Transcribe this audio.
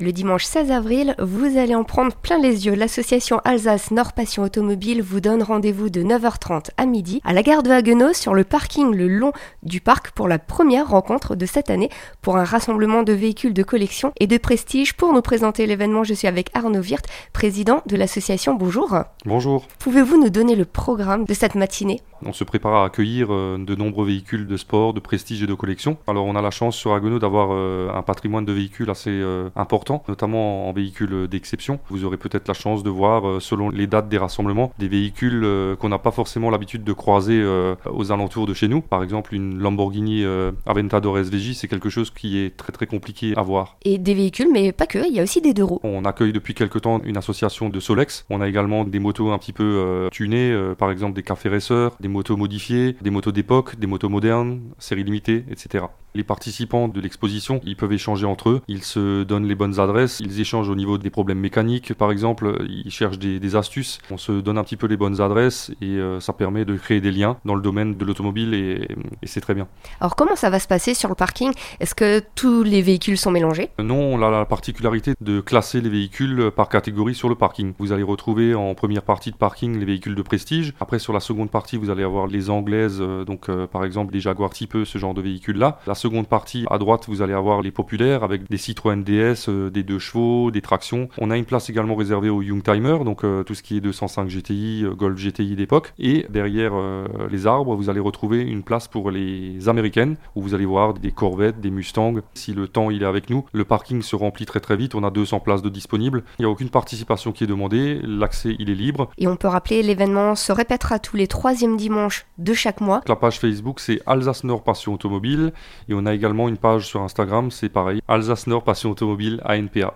Le dimanche 16 avril, vous allez en prendre plein les yeux. L'association Alsace Nord Passion Automobile vous donne rendez-vous de 9h30 à midi à la gare de Haguenau sur le parking le long du parc pour la première rencontre de cette année pour un rassemblement de véhicules de collection et de prestige. Pour nous présenter l'événement, je suis avec Arnaud Wirth, président de l'association. Bonjour. Bonjour. Pouvez-vous nous donner le programme de cette matinée? On se prépare à accueillir euh, de nombreux véhicules de sport, de prestige et de collection. Alors on a la chance sur Haguenau d'avoir euh, un patrimoine de véhicules assez euh, important, notamment en véhicules d'exception. Vous aurez peut-être la chance de voir, selon les dates des rassemblements, des véhicules qu'on n'a pas forcément l'habitude de croiser aux alentours de chez nous. Par exemple, une Lamborghini Aventador SVJ, c'est quelque chose qui est très très compliqué à voir. Et des véhicules, mais pas que, il y a aussi des deux roues. On accueille depuis quelques temps une association de Solex. On a également des motos un petit peu tunées, par exemple des cafés racers, des motos modifiées, des motos d'époque, des motos modernes, série limitée, etc. Les participants de l'exposition, ils peuvent échanger entre eux, ils se donnent les bonnes adresses, ils échangent au niveau des problèmes mécaniques, par exemple, ils cherchent des, astuces, on se donne un petit peu les bonnes adresses et euh, ça permet de créer des liens dans le domaine de l'automobile et, c'est très bien. Alors comment ça va se passer sur le parking? Est-ce que tous les véhicules sont mélangés? Non, on a la particularité de classer les véhicules par catégorie sur le parking. Vous allez retrouver en première partie de parking les véhicules de prestige. Après sur la seconde partie, vous allez avoir les anglaises, euh, donc euh, par exemple des Jaguar type ce genre de véhicules là. La seconde partie, à droite, vous allez avoir les populaires avec des Citroën DS, euh, des deux chevaux, des tractions. On a une place également réservée aux Youngtimer, donc euh, tout ce qui est 205 GTI, euh, Golf GTI d'époque. Et derrière les arbres, vous allez retrouver une place pour les américaines, où vous allez voir des Corvettes, des Mustangs. Si le temps il est avec nous, le parking se remplit très très vite. On a 200 places de disponibles. Il n'y a aucune participation qui est demandée. L'accès il est libre. Et on peut rappeler, l'événement se répétera tous les troisièmes dimanches de chaque mois. La page Facebook c'est Alsace Nord Passion Automobile et on a également une page sur Instagram, c'est pareil, Alsace Nord Passion Automobile ANPA.